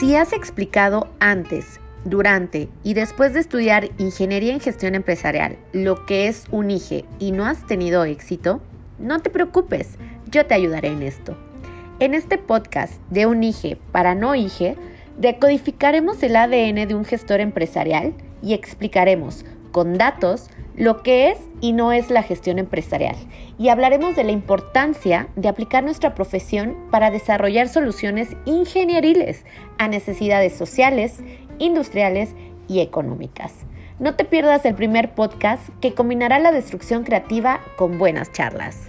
Si has explicado antes, durante y después de estudiar Ingeniería en Gestión Empresarial lo que es un IGE y no has tenido éxito, no te preocupes, yo te ayudaré en esto. En este podcast de un IGE para no IGE, decodificaremos el ADN de un gestor empresarial y explicaremos con datos lo que es y no es la gestión empresarial y hablaremos de la importancia de aplicar nuestra profesión para desarrollar soluciones ingenieriles a necesidades sociales, industriales y económicas. No te pierdas el primer podcast que combinará la destrucción creativa con buenas charlas.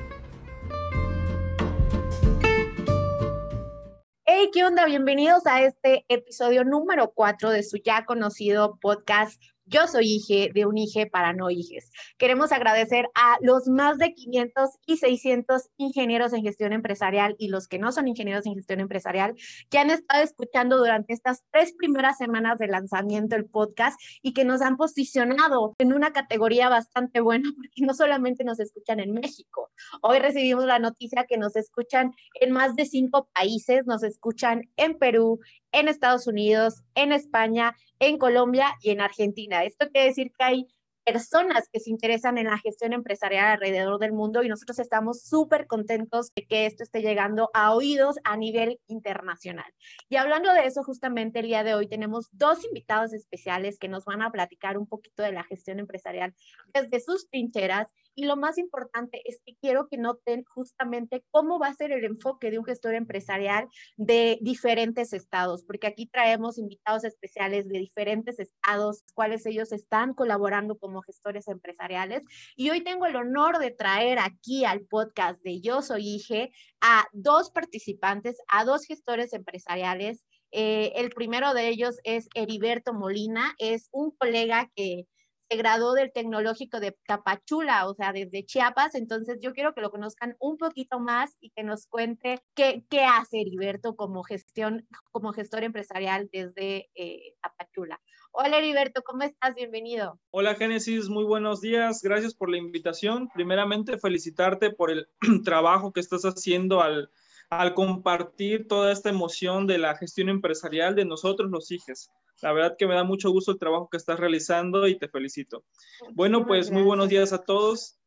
Hey, ¿qué onda? Bienvenidos a este episodio número 4 de su ya conocido podcast yo soy IGE de un IGE para no IGES. Queremos agradecer a los más de 500 y 600 ingenieros en gestión empresarial y los que no son ingenieros en gestión empresarial que han estado escuchando durante estas tres primeras semanas de lanzamiento del podcast y que nos han posicionado en una categoría bastante buena porque no solamente nos escuchan en México. Hoy recibimos la noticia que nos escuchan en más de cinco países, nos escuchan en Perú, en Estados Unidos, en España, en Colombia y en Argentina. Esto quiere decir que hay personas que se interesan en la gestión empresarial alrededor del mundo y nosotros estamos súper contentos de que esto esté llegando a oídos a nivel internacional. Y hablando de eso, justamente el día de hoy tenemos dos invitados especiales que nos van a platicar un poquito de la gestión empresarial desde sus trincheras y lo más importante es que quiero que noten justamente cómo va a ser el enfoque de un gestor empresarial de diferentes estados, porque aquí traemos invitados especiales de diferentes estados, cuales ellos están colaborando como gestores empresariales. Y hoy tengo el honor de traer aquí al podcast de Yo Soy IGE a dos participantes, a dos gestores empresariales. Eh, el primero de ellos es Heriberto Molina, es un colega que graduó del Tecnológico de Tapachula, o sea, desde Chiapas. Entonces, yo quiero que lo conozcan un poquito más y que nos cuente qué, qué hace Heriberto como gestión, como gestor empresarial desde eh, Tapachula. Hola Heriberto, ¿cómo estás? Bienvenido. Hola Génesis, muy buenos días. Gracias por la invitación. Primeramente, felicitarte por el trabajo que estás haciendo al, al compartir toda esta emoción de la gestión empresarial de nosotros los hijos. La verdad que me da mucho gusto el trabajo que estás realizando y te felicito. Bueno, pues muy buenos días a todos.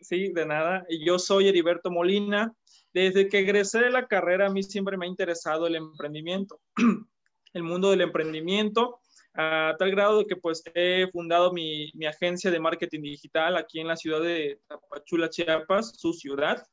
Sí, de nada. Yo soy Heriberto Molina. Desde que egresé de la carrera, a mí siempre me ha interesado el emprendimiento, el mundo del emprendimiento, a tal grado de que pues he fundado mi, mi agencia de marketing digital aquí en la ciudad de Tapachula, Chiapas, su ciudad.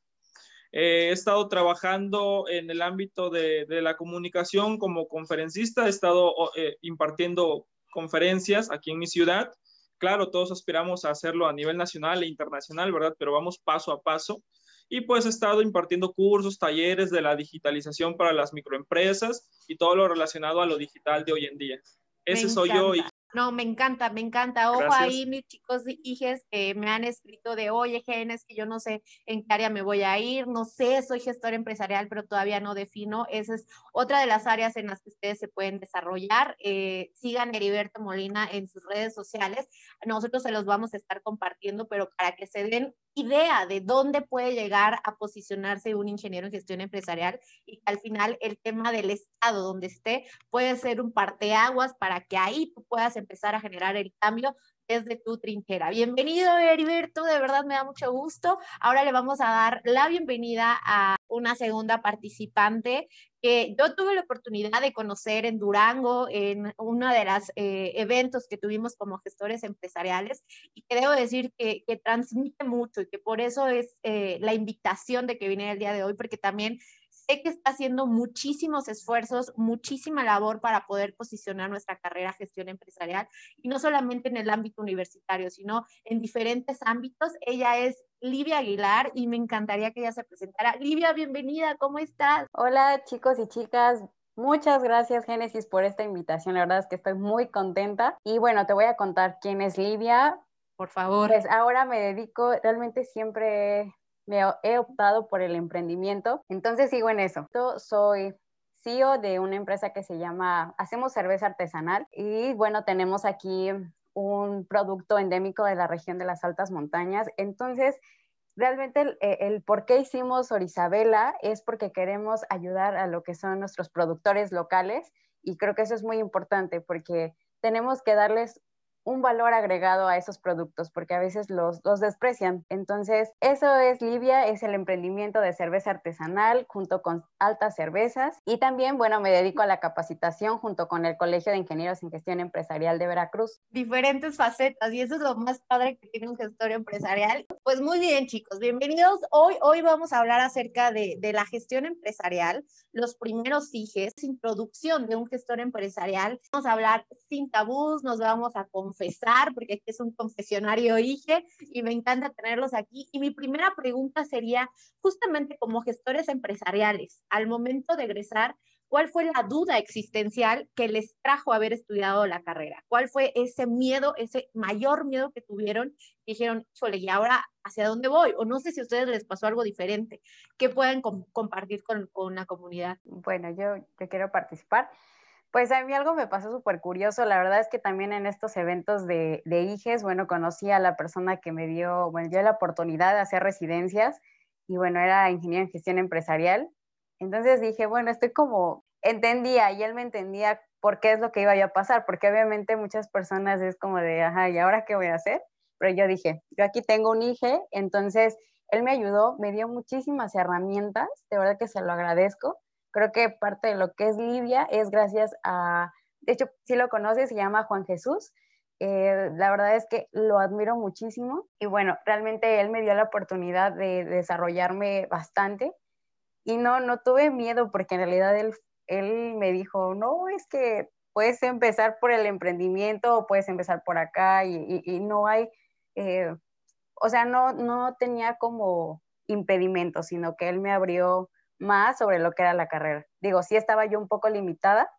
Eh, he estado trabajando en el ámbito de, la comunicación como conferencista, he estado eh, impartiendo conferencias aquí en mi ciudad. Claro, todos aspiramos a hacerlo a nivel nacional e internacional, ¿verdad? Pero vamos paso a paso. Y pues he estado impartiendo cursos, talleres de la digitalización para las microempresas y todo lo relacionado a lo digital de hoy en día. Ese soy yo y no, me encanta, me encanta. Ojo ahí, mis chicos y hijes que me han escrito de, oye, Genes, que yo no sé en qué área me voy a ir, no sé, soy gestor empresarial, pero todavía no defino. Esa es otra de las áreas en las que ustedes se pueden desarrollar. Eh, sigan Heriberto Molina en sus redes sociales. Nosotros se los vamos a estar compartiendo, pero para que se den idea de dónde puede llegar a posicionarse un ingeniero en gestión empresarial y que al final el tema del estado donde esté puede ser un parteaguas para que ahí tú puedas empezar a generar el cambio desde tu trinchera. Bienvenido, Heriberto, de verdad me da mucho gusto. Ahora le vamos a dar la bienvenida a una segunda participante que yo tuve la oportunidad de conocer en Durango, en uno de los eh, eventos que tuvimos como gestores empresariales, y que debo decir que, transmite mucho y que por eso es eh, la invitación de que viene el día de hoy, porque también sé que está haciendo muchísimos esfuerzos, muchísima labor para poder posicionar nuestra carrera gestión empresarial y no solamente en el ámbito universitario, sino en diferentes ámbitos. Ella es Livia Aguilar y me encantaría que ella se presentara. Livia, bienvenida, ¿cómo estás? Hola chicos y chicas, Muchas gracias, Génesis, por esta invitación. La verdad es que estoy muy contenta. Y bueno, te voy a contar quién es Livia. Por favor. Pues ahora me dedico, realmente siempre me he optado por el emprendimiento, entonces sigo en eso. Yo soy CEO de una empresa que se llama Hacemos Cerveza Artesanal y bueno, tenemos aquí un producto endémico de la región de las altas montañas. Entonces, realmente el, el, por qué hicimos Orizabela es porque queremos ayudar a lo que son nuestros productores locales Y creo que eso es muy importante porque tenemos que darles un valor agregado a esos productos, porque a veces los, los desprecian. Entonces, eso es Livia, es el emprendimiento de cerveza artesanal junto con altas cervezas. Y también, bueno, me dedico a la capacitación junto con el Colegio de Ingenieros en Gestión Empresarial de Veracruz. Diferentes facetas, y eso es lo más padre que tiene un gestor empresarial. Pues muy bien, chicos, bienvenidos. Hoy, hoy vamos a hablar acerca de, de la gestión empresarial, los primeros IGES, introducción de un gestor empresarial. Vamos a hablar sin tabús, nos vamos a confesar, porque aquí es un confesionario IGE y me encanta tenerlos aquí. Y mi primera pregunta sería, justamente como gestores empresariales, al momento de egresar, ¿cuál fue la duda existencial que les trajo haber estudiado la carrera? ¿Cuál fue ese miedo, ese mayor miedo que tuvieron? Dijeron, chole, ¿y ahora hacia dónde voy? O no sé si a ustedes les pasó algo diferente. ¿Qué pueden com compartir con, con la comunidad? Bueno, yo, yo quiero participar. Pues a mí algo me pasó súper curioso. La verdad es que también en estos eventos de, de IGES, bueno, conocí a la persona que me dio, bueno, dio la oportunidad de hacer residencias y bueno, era ingeniero en gestión empresarial. Entonces dije, bueno, estoy como, entendía y él me entendía por qué es lo que iba a pasar, porque obviamente muchas personas es como de, ajá, ¿y ahora qué voy a hacer? Pero yo dije, yo aquí tengo un IGE, entonces él me ayudó, me dio muchísimas herramientas, de verdad que se lo agradezco Creo que parte de lo que es Libia es gracias a, de hecho, si lo conoces, se llama Juan Jesús. Eh, la verdad es que lo admiro muchísimo y bueno, realmente él me dio la oportunidad de, desarrollarme bastante y no, no tuve miedo porque en realidad él, él me dijo, no, es que puedes empezar por el emprendimiento o puedes empezar por acá y, y, no hay, eh, o sea, no, no tenía como impedimento, sino que él me abrió más sobre lo que era la carrera. Digo, sí estaba yo un poco limitada,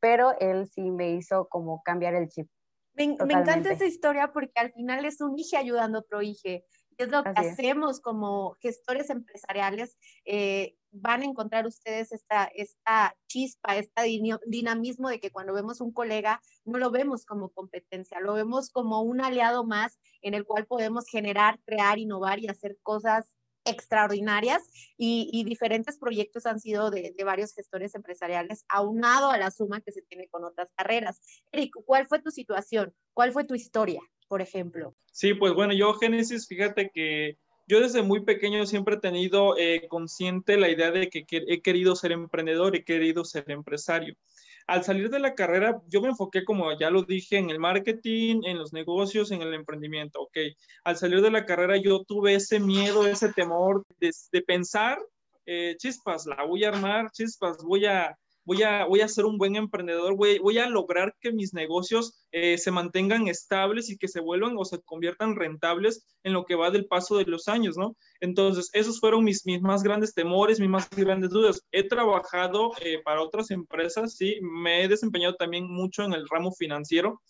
pero él sí me hizo como cambiar el chip. Me, encanta esa historia porque al final es un hije ayudando a otro hije. Es lo que hacemos como gestores empresariales. Eh, van a encontrar ustedes esta, esta chispa, este dinamismo de que cuando vemos un colega no lo vemos como competencia, lo vemos como un aliado más en el cual podemos generar, crear, innovar y hacer cosas extraordinarias y, diferentes proyectos han sido de, varios gestores empresariales, aunado a la suma que se tiene con otras carreras. Eric, ¿cuál fue tu situación? ¿Cuál fue tu historia, por ejemplo? Sí, pues bueno, yo Génesis, fíjate que yo desde muy pequeño siempre he tenido eh, consciente la idea de que he querido ser emprendedor, he querido ser empresario al salir de la carrera, yo me enfoqué, como ya lo dije, en el marketing, en los negocios, en el emprendimiento, ¿ok? Al salir de la carrera, yo tuve ese miedo, ese temor de, pensar, eh, chispas, la voy a armar, chispas, voy a, voy a, voy a ser un buen emprendedor, voy, voy a lograr que mis negocios eh, se mantengan estables y que se vuelvan o se conviertan rentables en lo que va del paso de los años, ¿no? Entonces, esos fueron mis, mis más grandes temores, mis más grandes dudas. He trabajado eh, para otras empresas, sí, me he desempeñado también mucho en el ramo financiero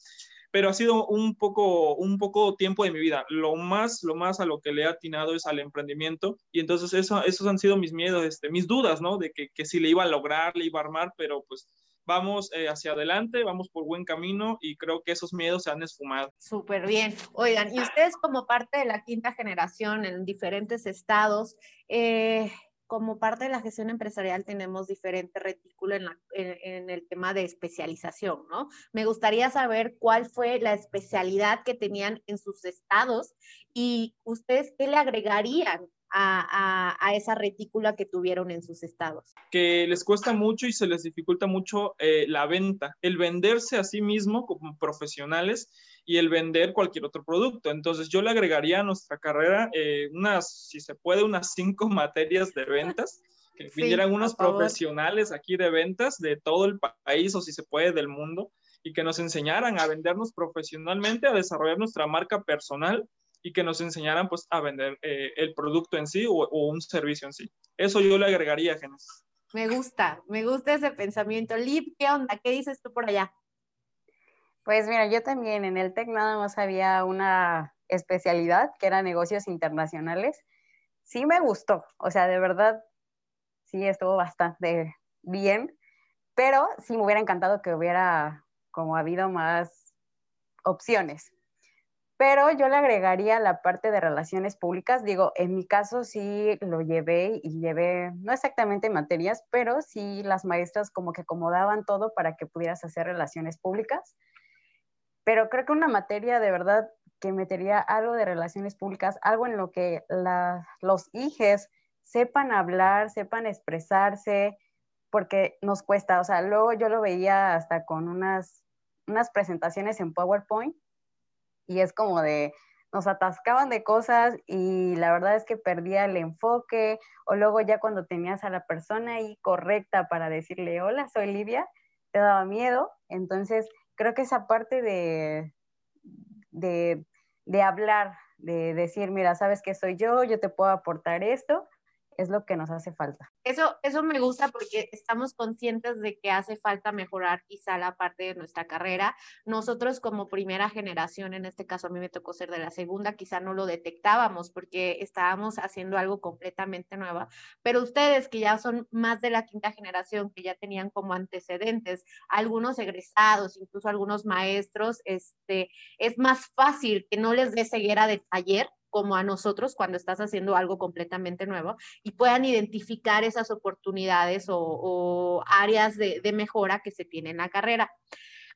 pero ha sido un poco, un poco tiempo de mi vida. Lo más, lo más a lo que le he atinado es al emprendimiento y entonces eso, esos han sido mis miedos, este, mis dudas, ¿no? De que, que si le iba a lograr, le iba a armar, pero pues vamos eh, hacia adelante, vamos por buen camino y creo que esos miedos se han esfumado. Súper bien. Oigan, y ustedes como parte de la quinta generación en diferentes estados, eh, como parte de la gestión empresarial tenemos diferente retículo en, el tema de especialización, ¿no? Me gustaría saber cuál fue la especialidad que tenían en sus estados y ustedes qué le agregarían a, a, esa retícula que tuvieron en sus estados. Que les cuesta mucho y se les dificulta mucho eh, la venta, el venderse a sí mismo como profesionales y el vender cualquier otro producto. Entonces yo le agregaría a nuestra carrera eh, unas, si se puede, unas cinco materias de ventas, que vinieran unos profesionales aquí de ventas de todo el país o si se puede del mundo y que nos enseñaran a vendernos profesionalmente, a desarrollar nuestra marca personal y que nos enseñaran pues a vender eh, el producto en sí o, un servicio en sí. Eso yo le agregaría, Genesis. Me gusta, me gusta ese pensamiento. Lip, ¿qué onda? ¿Qué dices tú por allá? Pues mira, yo también en el TEC nada más había una especialidad que era negocios internacionales. Sí me gustó, o sea, de verdad, sí estuvo bastante bien, pero sí me hubiera encantado que hubiera como habido más opciones. pero yo le agregaría la parte de relaciones públicas. Digo, en mi caso sí lo llevé y llevé, no exactamente materias, pero sí las maestras como que acomodaban todo para que pudieras hacer relaciones públicas. Pero creo que una materia de verdad que metería algo de relaciones públicas, algo en lo que los hijes sepan hablar, sepan expresarse, porque nos cuesta, o sea, luego yo lo veía hasta con unas, unas presentaciones en PowerPoint y es como de, nos atascaban de cosas y la verdad es que perdía el enfoque o luego ya cuando tenías a la persona ahí correcta para decirle, hola, soy Livia, te daba miedo. Entonces, creo que esa parte de, de, hablar, de decir, mira, sabes que soy yo, yo te puedo aportar esto, es lo que nos hace falta. Eso, eso me gusta porque estamos conscientes de que hace falta mejorar quizá la parte de nuestra carrera. Nosotros como primera generación, en este caso a mí me tocó ser de la segunda, quizá no lo detectábamos porque estábamos haciendo algo completamente nuevo, pero ustedes que ya son más de la quinta generación, que ya tenían como antecedentes, algunos egresados, incluso algunos maestros, este, es más fácil que no les dé ceguera de taller como a nosotros cuando estás haciendo algo completamente nuevo y puedan identificar esas oportunidades o, áreas de, mejora que se tienen en la carrera.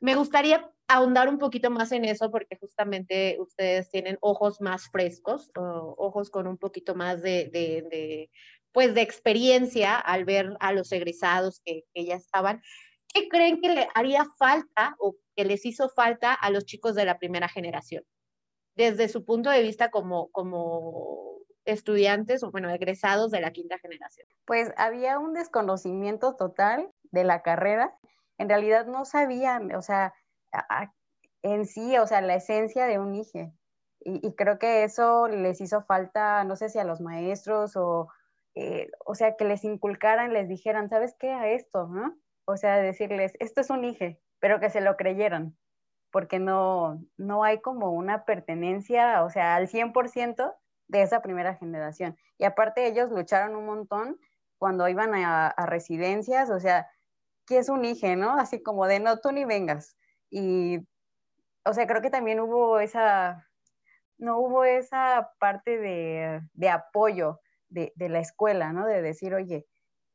Me gustaría ahondar un poquito más en eso porque justamente ustedes tienen ojos más frescos, ojos con un poquito más de, pues de experiencia al ver a los egresados que, que ya estaban. ¿Qué creen que le haría falta o que les hizo falta a los chicos de la primera generación? Desde su punto de vista como, como estudiantes o, bueno, egresados de la quinta generación? Pues había un desconocimiento total de la carrera. En realidad no sabían, o sea, en sí, o sea, la esencia de un IGE. Y, creo que eso les hizo falta, no sé si a los maestros o, eh, o sea, que les inculcaran, les dijeran, ¿sabes qué? A esto, ¿no? O sea, decirles, esto es un IGE, pero que se lo creyeran porque no, no hay como una pertenencia, o sea, al 100% de esa primera generación. Y aparte ellos lucharon un montón cuando iban a, residencias, o sea, ¿qué es un IGE, no? Así como de no, tú ni vengas. Y, o sea, creo que también hubo esa, no hubo esa parte de, de apoyo de, de, la escuela, ¿no? De decir, oye,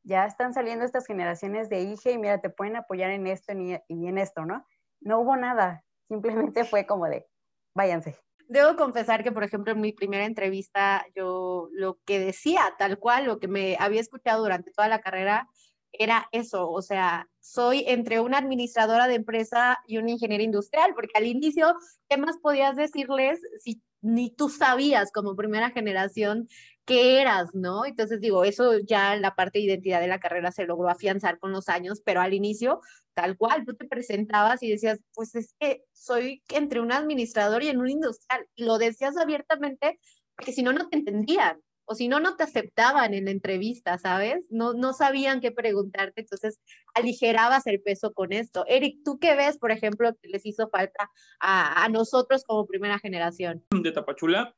ya están saliendo estas generaciones de IGE y mira, te pueden apoyar en esto y en esto, ¿no? No hubo nada. Simplemente fue como de, váyanse. Debo confesar que, por ejemplo, en mi primera entrevista, yo lo que decía, tal cual, lo que me había escuchado durante toda la carrera, era eso, o sea, soy entre una administradora de empresa y una ingeniera industrial, porque al inicio, ¿qué más podías decirles si ni tú sabías como primera generación qué eras, ¿no? Entonces digo, eso ya la parte de identidad de la carrera se logró afianzar con los años, pero al inicio, tal cual, tú te presentabas y decías, pues es que soy entre un administrador y en un industrial, y lo decías abiertamente, porque si no, no te entendían, o si no, no te aceptaban en la entrevista, ¿sabes? No, no sabían qué preguntarte, entonces aligerabas el peso con esto. Eric, ¿tú qué ves, por ejemplo, que les hizo falta a, a nosotros como primera generación? De Tapachula,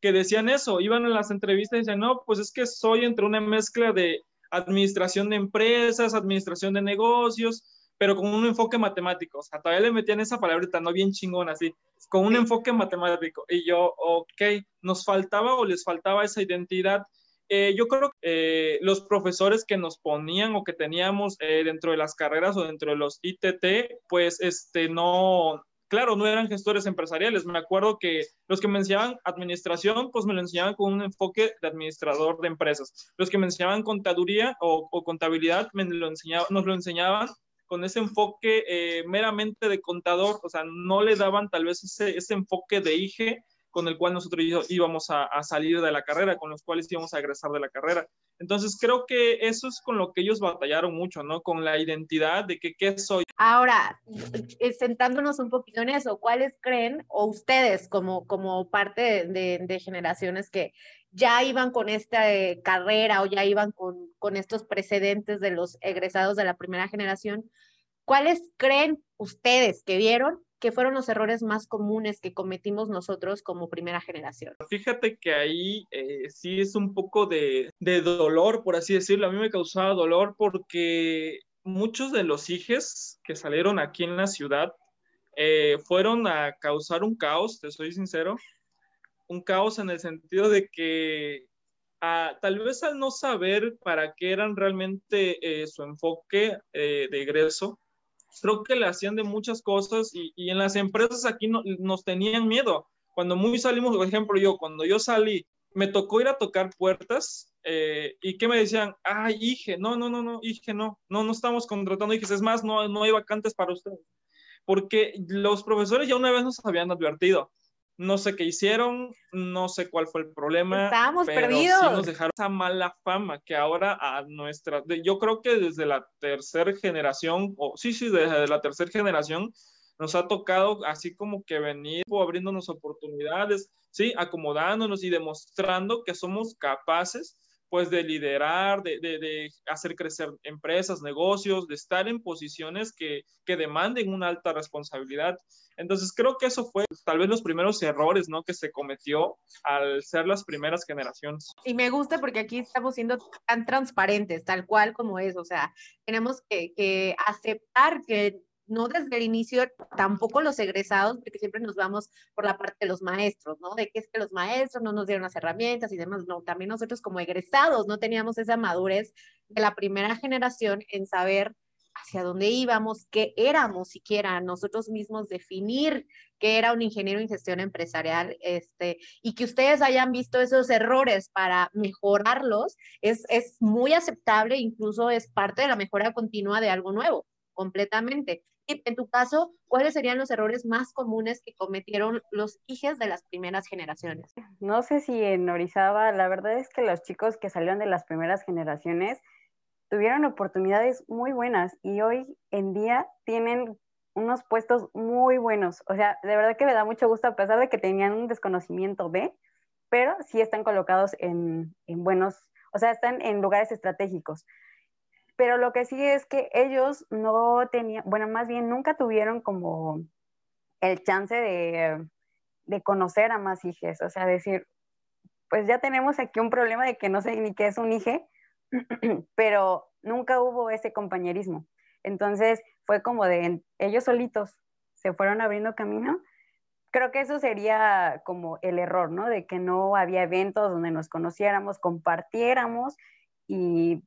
que decían eso, iban a las entrevistas y decían, no, pues es que soy entre una mezcla de administración de empresas, administración de negocios, pero con un enfoque matemático. O sea, todavía le metían esa palabrita, no bien chingón, así, con un enfoque matemático. Y yo, ok, nos faltaba o les faltaba esa identidad. Eh, yo creo que eh, los profesores que nos ponían o que teníamos eh, dentro de las carreras o dentro de los ITT, pues este, no, claro, no eran gestores empresariales. Me acuerdo que los que me enseñaban administración, pues me lo enseñaban con un enfoque de administrador de empresas. Los que me enseñaban contaduría o, contabilidad, me lo nos lo enseñaban con ese enfoque eh, meramente de contador, o sea, no le daban tal vez ese, ese enfoque de IGE con el cual nosotros íbamos a, salir de la carrera, con los cuales íbamos a egresar de la carrera. Entonces creo que eso es con lo que ellos batallaron mucho, ¿no? Con la identidad de que qué soy. Ahora, eh, sentándonos un poquito en eso, ¿cuáles creen, o ustedes como, como parte de, de generaciones que ya iban con esta eh, carrera o ya iban con, con estos precedentes de los egresados de la primera generación, ¿cuáles creen ustedes que vieron que fueron los errores más comunes que cometimos nosotros como primera generación? Fíjate que ahí eh, sí es un poco de, dolor, por así decirlo. A mí me causaba dolor porque muchos de los hijes que salieron aquí en la ciudad eh, fueron a causar un caos, te soy sincero, un caos en el sentido de que ah, tal vez al no saber para qué eran realmente eh, su enfoque de egreso, creo que le hacían de muchas cosas y, y en las empresas aquí no, nos tenían miedo. Cuando muy salimos, por ejemplo, yo, cuando yo salí, me tocó ir a tocar puertas eh, y que me decían, ay, hije, no, no, no, no, hije, no, no, no estamos contratando hijes, es más, no, no hay vacantes para ustedes. Porque los profesores ya una vez nos habían advertido, no sé qué hicieron, no sé cuál fue el problema. Estábamos pero perdidos. Sí nos dejaron esa mala fama que ahora a nuestra, yo creo que desde la tercera generación, o sí, sí, desde la tercera generación, nos ha tocado así como que venir abriéndonos oportunidades, sí, acomodándonos y demostrando que somos capaces pues de liderar, de, de, de hacer crecer empresas, negocios, de estar en posiciones que, que demanden una alta responsabilidad. Entonces creo que eso fue tal vez los primeros errores, ¿no? Que se cometió al ser las primeras generaciones. Y me gusta porque aquí estamos siendo tan transparentes, tal cual como es. O sea, tenemos que, que aceptar que no desde el inicio, tampoco los egresados, porque siempre nos vamos por la parte de los maestros, ¿no? De que es que los maestros no nos dieron las herramientas y demás. No, también nosotros como egresados no teníamos esa madurez de la primera generación en saber hacia dónde íbamos, qué éramos siquiera nosotros mismos, definir qué era un ingeniero en gestión empresarial, este, y que ustedes hayan visto esos errores para mejorarlos, es, es muy aceptable, incluso es parte de la mejora continua de algo nuevo, completamente. Y en tu caso, ¿cuáles serían los errores más comunes que cometieron los hijos de las primeras generaciones? No sé si en Orizaba, la verdad es que los chicos que salieron de las primeras generaciones tuvieron oportunidades muy buenas y hoy en día tienen unos puestos muy buenos. O sea, de verdad que me da mucho gusto a pesar de que tenían un desconocimiento de, pero sí están colocados en, en buenos, o sea, están en lugares estratégicos. Pero lo que sí es que ellos no tenían, bueno, más bien nunca tuvieron como el chance de, de conocer a más hijos, o sea, decir, pues ya tenemos aquí un problema de que no sé ni qué es un hije, pero nunca hubo ese compañerismo. Entonces fue como de ellos solitos se fueron abriendo camino. Creo que eso sería como el error, ¿no? De que no había eventos donde nos conociéramos, compartiéramos y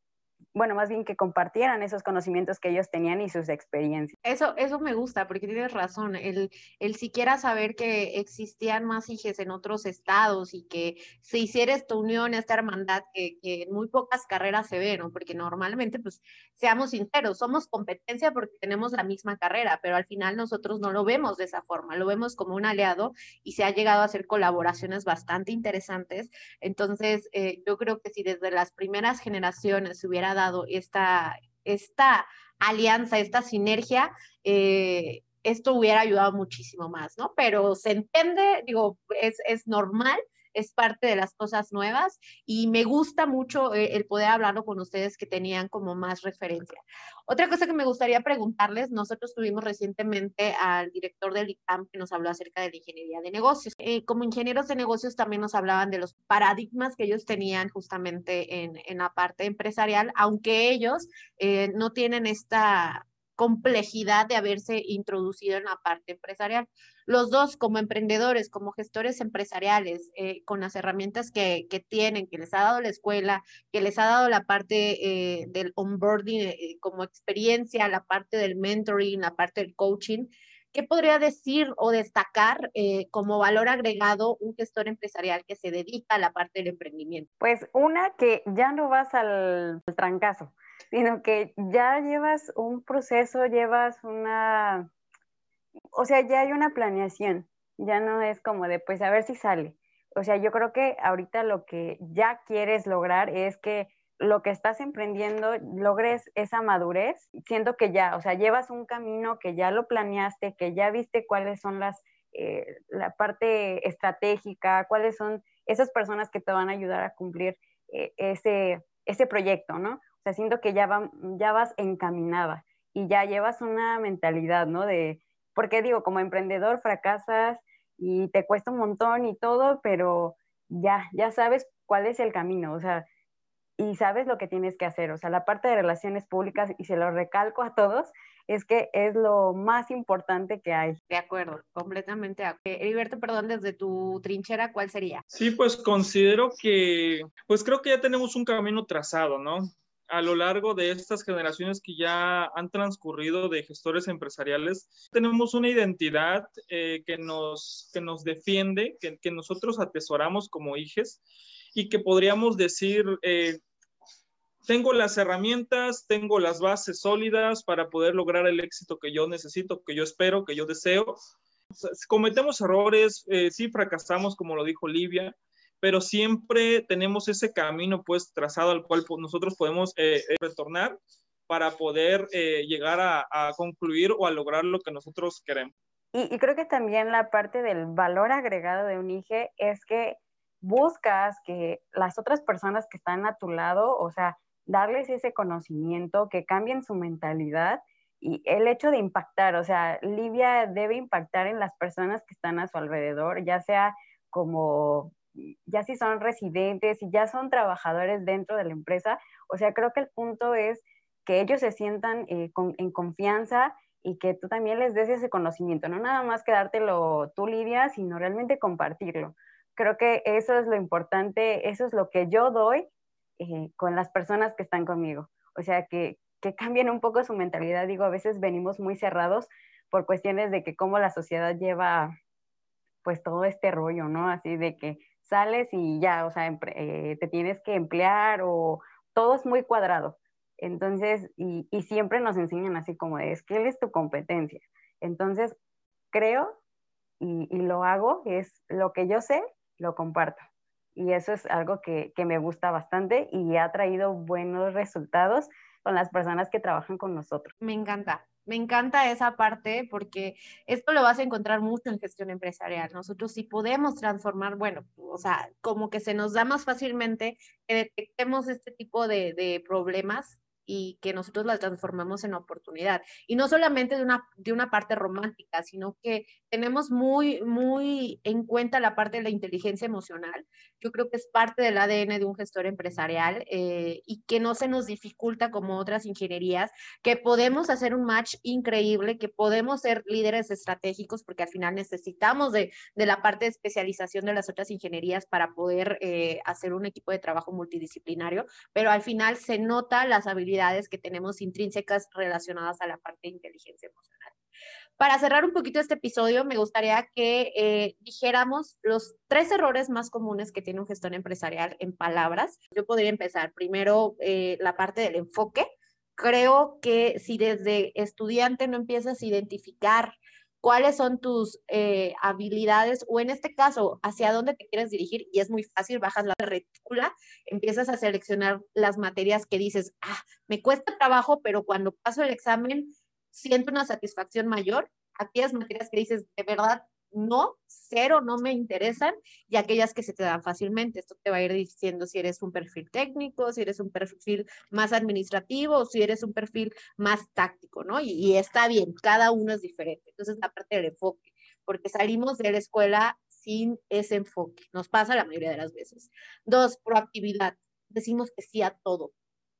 bueno, más bien que compartieran esos conocimientos que ellos tenían y sus experiencias. Eso, eso me gusta, porque tienes razón, el, el siquiera saber que existían más hijos en otros estados y que se hiciera esta unión, esta hermandad, que, que, en muy pocas carreras se ve, ¿no? Porque normalmente, pues, seamos sinceros, somos competencia porque tenemos la misma carrera, pero al final nosotros no lo vemos de esa forma, lo vemos como un aliado y se ha llegado a hacer colaboraciones bastante interesantes. Entonces, eh, yo creo que si desde las primeras generaciones se dado esta, esta alianza, esta sinergia, eh, esto hubiera ayudado muchísimo más, ¿no? Pero se entiende, digo, es, es normal, es parte de las cosas nuevas y me gusta mucho eh, el poder hablarlo con ustedes que tenían como más referencia. Otra cosa que me gustaría preguntarles, nosotros tuvimos recientemente al director del ICAM que nos habló acerca de la ingeniería de negocios. Eh, como ingenieros de negocios también nos hablaban de los paradigmas que ellos tenían justamente en, en la parte empresarial, aunque ellos eh, no tienen esta complejidad de haberse introducido en la parte empresarial. Los dos, como emprendedores, como gestores empresariales, eh, con las herramientas que, tienen, que les ha dado la escuela, que les ha dado la parte eh, del onboarding eh, como experiencia, la parte del mentoring, la parte del coaching, ¿qué podría decir o destacar como valor agregado un gestor empresarial que se dedica a la parte del emprendimiento? Pues una que ya no vas al, al trancazo, sino que ya llevas un proceso, llevas una, o sea, ya hay una planeación, ya no es como de, pues a ver si sale. O sea, yo creo que ahorita lo que ya quieres lograr es que lo que estás emprendiendo logres esa madurez, siento que ya, o sea, llevas un camino que ya lo planeaste, que ya viste cuáles son las, eh, la parte estratégica, cuáles son esas personas que te van a ayudar a cumplir eh, ese, ese proyecto, ¿no? O sea, siento que ya, va, ya vas encaminada y ya llevas una mentalidad, ¿no? De, porque digo, como emprendedor fracasas y te cuesta un montón y todo, pero ya, ya sabes cuál es el camino, o sea, y sabes lo que tienes que hacer. O sea, la parte de relaciones públicas, y se lo recalco a todos, es que es lo más importante que hay. De acuerdo, completamente. Heriberto, perdón, desde tu trinchera, ¿cuál sería? Sí, pues considero que, pues creo que ya tenemos un camino trazado, ¿no? A lo largo de estas generaciones que ya han transcurrido de gestores empresariales, tenemos una identidad eh, que, nos, que nos defiende, que, que, nosotros atesoramos como hijes y que podríamos decir, eh, tengo las herramientas, tengo las bases sólidas para poder lograr el éxito que yo necesito, que yo espero, que yo deseo. Cometemos errores, eh, sí fracasamos, como lo dijo Livia, pero siempre tenemos ese camino pues trazado al cual nosotros podemos eh, eh, retornar para poder eh, llegar a, concluir o a lograr lo que nosotros queremos. Y, creo que también la parte del valor agregado de un IGE es que buscas que las otras personas que están a tu lado, o sea, darles ese conocimiento, que cambien su mentalidad y el hecho de impactar, o sea, Livia debe impactar en las personas que están a su alrededor, ya sea como ya si son residentes y ya son trabajadores dentro de la empresa. O sea, creo que el punto es que ellos se sientan eh, en confianza y que tú también les des ese conocimiento, no nada más quedártelo tú, Lidia, sino realmente compartirlo. Creo que eso es lo importante, eso es lo que yo doy eh, con las personas que están conmigo. O sea, que, que cambien un poco su mentalidad. Digo, a veces venimos muy cerrados por cuestiones de que cómo la sociedad lleva pues todo este rollo, ¿no? Así de que sales y ya, o sea, eh, te tienes que emplear o todo es muy cuadrado. Entonces, y, siempre nos enseñan así como es que es tu competencia. Entonces, creo y, lo hago, es lo que yo sé, lo comparto. Y eso es algo que, que me gusta bastante y ha traído buenos resultados con las personas que trabajan con nosotros. Me encanta. Me encanta esa parte porque esto lo vas a encontrar mucho en gestión empresarial. Nosotros sí podemos transformar, bueno, o sea, como que se nos da más fácilmente que detectemos este tipo de, de problemas y que nosotros las transformamos en oportunidad. Y no solamente de una, de una parte romántica, sino que tenemos muy, muy en cuenta la parte de la inteligencia emocional. Yo creo que es parte del ADN de un gestor empresarial eh, y que no se nos dificulta como otras ingenierías, que podemos hacer un match increíble, que podemos ser líderes estratégicos, porque al final necesitamos de, de la parte de especialización de las otras ingenierías para poder eh, hacer un equipo de trabajo multidisciplinario, pero al final se nota las habilidades que tenemos intrínsecas relacionadas a la parte de inteligencia emocional. Para cerrar un poquito este episodio, me gustaría que eh, dijéramos los tres errores más comunes que tiene un gestor empresarial en palabras. Yo podría empezar primero eh, la parte del enfoque. Creo que si desde estudiante no empiezas a identificar cuáles son tus eh, habilidades o en este caso, hacia dónde te quieres dirigir y es muy fácil, bajas la retícula, empiezas a seleccionar las materias que dices, ah, me cuesta trabajo, pero cuando paso el examen siento una satisfacción mayor. Aquellas materias que dices, de verdad, no, cero, no me interesan, y aquellas que se te dan fácilmente. Esto te va a ir diciendo si eres un perfil técnico, si eres un perfil más administrativo o si eres un perfil más táctico, ¿no? Y, está bien, cada uno es diferente. Entonces, la parte del enfoque, porque salimos de la escuela sin ese enfoque, nos pasa la mayoría de las veces. Dos, proactividad, decimos que sí a todo,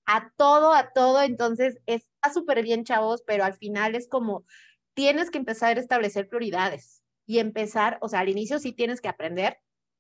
a todo, a todo, entonces está súper bien, chavos, pero al final es como, tienes que empezar a establecer prioridades y empezar, o sea, al inicio sí tienes que aprender,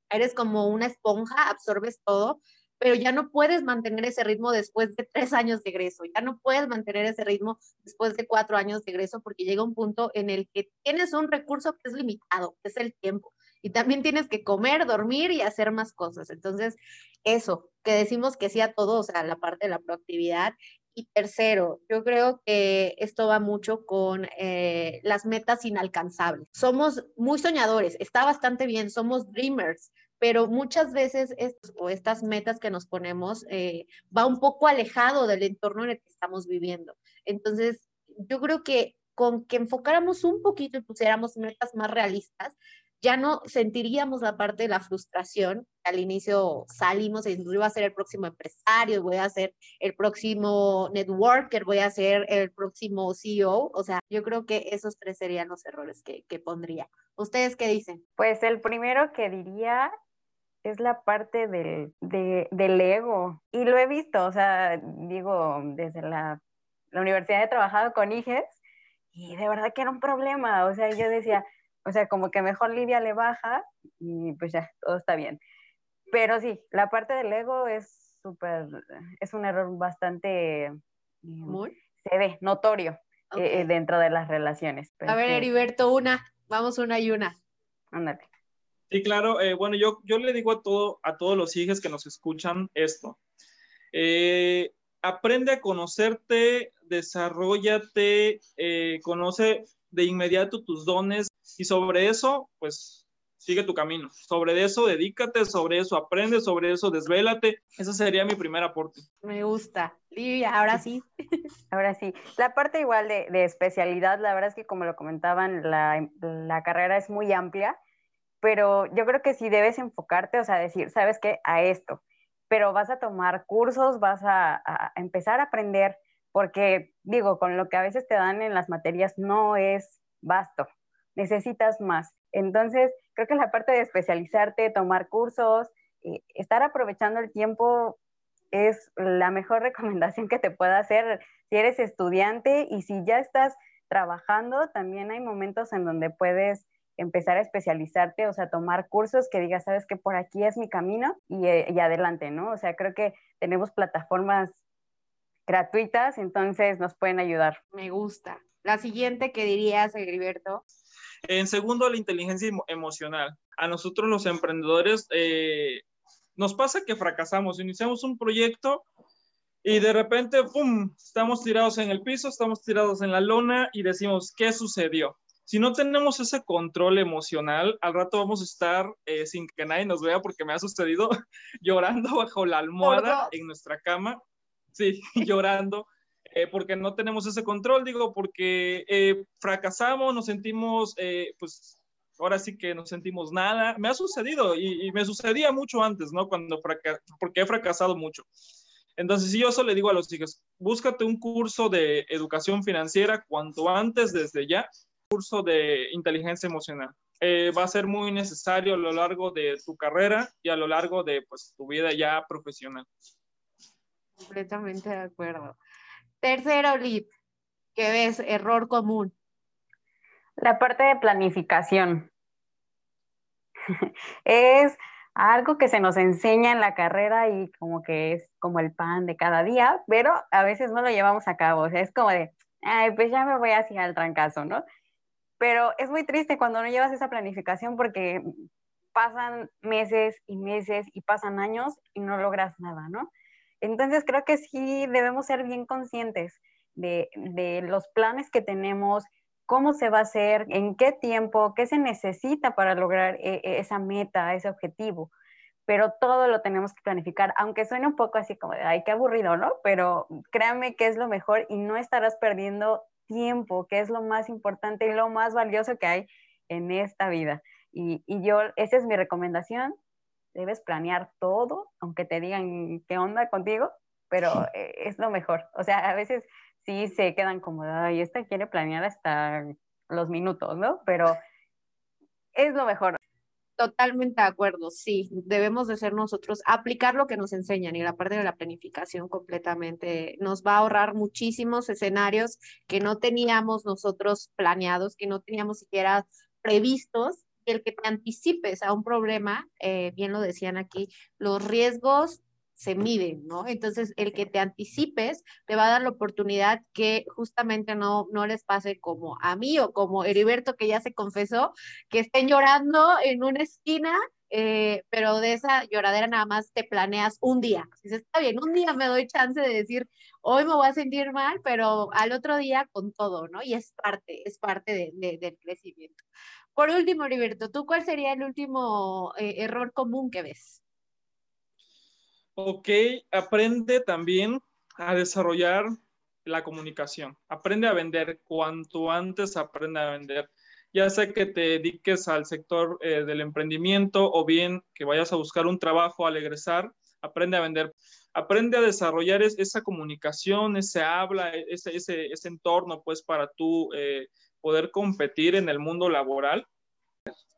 eres como una esponja, absorbes todo, pero ya no puedes mantener ese ritmo después de tres años de egreso, ya no puedes mantener ese ritmo después de cuatro años de egreso porque llega un punto en el que tienes un recurso que es limitado, que es el tiempo, y también tienes que comer, dormir y hacer más cosas. Entonces, eso, que decimos que sí a todo, o sea, la parte de la proactividad y tercero, yo creo que esto va mucho con eh, las metas inalcanzables. Somos muy soñadores, está bastante bien, somos dreamers, pero muchas veces estos, o estas metas que nos ponemos eh, va un poco alejado del entorno en el que estamos viviendo. Entonces, yo creo que con que enfocáramos un poquito y pusiéramos metas más realistas, ya no sentiríamos la parte de la frustración. Al inicio salimos y voy a ser el próximo empresario, voy a ser el próximo networker, voy a ser el próximo CEO. O sea, yo creo que esos tres serían los errores que, que pondría. ¿Ustedes qué dicen? Pues el primero que diría es la parte del, del ego. Y lo he visto, o sea, digo, desde la, la universidad he trabajado con hijes y de verdad que era un problema. O sea, yo decía, o sea, como que mejor Lidia le baja y pues ya, todo está bien. Pero sí, la parte del ego es súper, es un error bastante, eh, Muy. se ve, notorio eh, Ok. dentro de las relaciones. Pero A ver, Heriberto, una. Vamos una y una. ándale. Sí, claro. eh, bueno, yo, yo le digo a, todo, a todos los hijos que nos escuchan esto. Eh, aprende a conocerte, desarrollate, eh, conoce de inmediato tus dones y sobre eso, pues sigue tu camino. Sobre eso, dedícate, sobre eso, aprende, sobre eso, desvélate. Ese sería mi primer aporte. Me gusta. Livia, ahora sí. Ahora sí, la parte igual de, de especialidad, la verdad es que como lo comentaban, la, la carrera es muy amplia, pero yo creo que sí debes enfocarte, o sea, decir, ¿sabes qué? A esto, pero vas a tomar cursos, vas a, a empezar a aprender, porque digo, con lo que a veces te dan en las materias no es vasto, necesitas más. Entonces, creo que la parte de especializarte, tomar cursos, eh, estar aprovechando el tiempo es la mejor recomendación que te pueda hacer si eres estudiante y si ya estás trabajando, también hay momentos en donde puedes empezar a especializarte, o sea, tomar cursos que digas, sabes que por aquí es mi camino y, eh, y adelante, ¿no? O sea, creo que tenemos plataformas gratuitas, entonces nos pueden ayudar. Me gusta. La siguiente que dirías, Heriberto. En segundo, la inteligencia emo- emocional. A nosotros los emprendedores eh, nos pasa que fracasamos, iniciamos un proyecto y de repente, ¡pum!, estamos tirados en el piso, estamos tirados en la lona y decimos, ¿qué sucedió? Si no tenemos ese control emocional, al rato vamos a estar eh, sin que nadie nos vea porque me ha sucedido llorando bajo la almohada en nuestra cama. Sí, llorando eh, porque no tenemos ese control, digo, porque eh, fracasamos, nos sentimos, eh, pues ahora sí que no sentimos nada. Me ha sucedido y, y me sucedía mucho antes, ¿no? Cuando porque he fracasado mucho. Entonces, si yo eso le digo a los hijos, búscate un curso de educación financiera cuanto antes, desde ya, curso de inteligencia emocional. Eh, va a ser muy necesario a lo largo de tu carrera y a lo largo de pues, tu vida ya profesional. Completamente de acuerdo. Tercero, Liv, ¿qué ves? Error común. La parte de planificación es algo que se nos enseña en la carrera y como que es como el pan de cada día, pero a veces no lo llevamos a cabo. O sea, es como de, ay, pues ya me voy así al trancazo, ¿no? Pero es muy triste cuando no llevas esa planificación porque pasan meses y meses y pasan años y no logras nada, ¿no? Entonces creo que sí debemos ser bien conscientes de, los planes que tenemos, cómo se va a hacer, en qué tiempo, qué se necesita para lograr eh, esa meta, ese objetivo. Pero todo lo tenemos que planificar, aunque suene un poco así como de, ay, qué aburrido, ¿no? Pero créanme que es lo mejor y no estarás perdiendo tiempo, que es lo más importante y lo más valioso que hay en esta vida. Y yo, esa es mi recomendación, debes planear todo, aunque te digan qué onda contigo, pero eh, es lo mejor. O sea, a veces sí se quedan como, ay, esta quiere planear hasta los minutos, ¿no? Pero es lo mejor. Totalmente de acuerdo, sí, debemos de ser nosotros, aplicar lo que nos enseñan y la parte de la planificación completamente nos va a ahorrar muchísimos escenarios que no teníamos nosotros planeados, que no teníamos siquiera previstos, el que te anticipes a un problema, eh, bien lo decían aquí, los riesgos se miden, ¿no? Entonces, el que te anticipes te va a dar la oportunidad que justamente no, no les pase como a mí o como Heriberto, que ya se confesó, que estén llorando en una esquina, eh, pero de esa lloradera nada más te planeas un día. Dices, está bien, un día me doy chance de decir, hoy me voy a sentir mal, pero al otro día con todo, ¿no? Y es parte, es parte de, de, del crecimiento. Por último, Heriberto, ¿tú cuál sería el último eh, error común que ves? Ok, aprende también a desarrollar la comunicación. Aprende a vender. Cuanto antes aprende a vender. Ya sea que te dediques al sector eh, del emprendimiento o bien que vayas a buscar un trabajo al egresar, aprende a vender. Aprende a desarrollar es, esa comunicación, ese habla, ese, ese, ese entorno, pues, para tú eh, poder competir en el mundo laboral.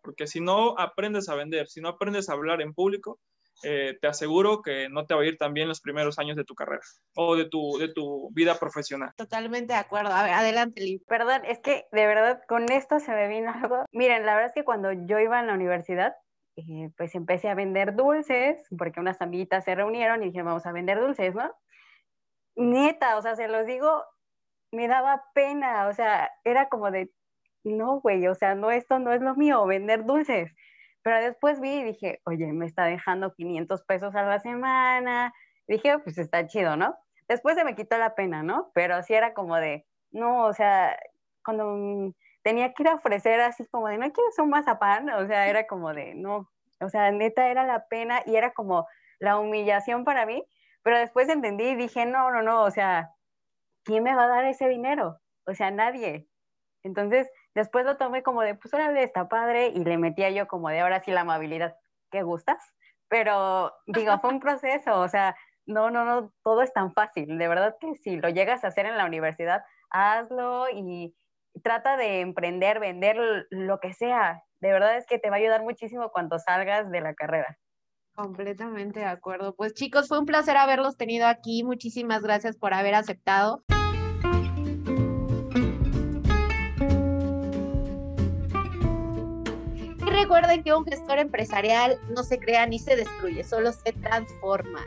porque si no aprendes a vender, si no aprendes a hablar en público, eh, te aseguro que no te va a ir tan bien los primeros años de tu carrera o de tu, de tu vida profesional. Totalmente de acuerdo. A ver, adelante, Liv. Perdón, es que de verdad con esto se me vino algo. Miren, la verdad es que cuando yo iba a la universidad, eh, pues empecé a vender dulces, porque unas amiguitas se reunieron y dijeron, vamos a vender dulces, ¿no? Neta, o sea, se los digo, me daba pena, o sea, era como de, no, güey, o sea, no, esto no es lo mío, vender dulces. Pero después vi y dije, oye, me está dejando 500 pesos a la semana. dije, pues está chido, ¿no? Después se me quitó la pena, ¿no? Pero sí era como de, no, o sea, cuando tenía que ir a ofrecer así como de, ¿no quieres un mazapán? O sea, era como de, no, o sea, neta era la pena y era como la humillación para mí. Pero después entendí y dije, no, no, no, o sea, ¿quién me va a dar ese dinero? O sea, nadie. Entonces, después lo tomé como de, pues órale, está padre, y le metía yo como de, ahora sí la amabilidad, ¿qué gustas? Pero, digo, fue un proceso, o sea, no, no, no, todo es tan fácil. De verdad que si lo llegas a hacer en la universidad, hazlo y trata de emprender, vender lo que sea. De verdad es que te va a ayudar muchísimo cuando salgas de la carrera. Completamente de acuerdo. Pues chicos, fue un placer haberlos tenido aquí. Muchísimas gracias por haber aceptado. Y recuerden que un gestor empresarial no se crea ni se destruye, solo se transforma.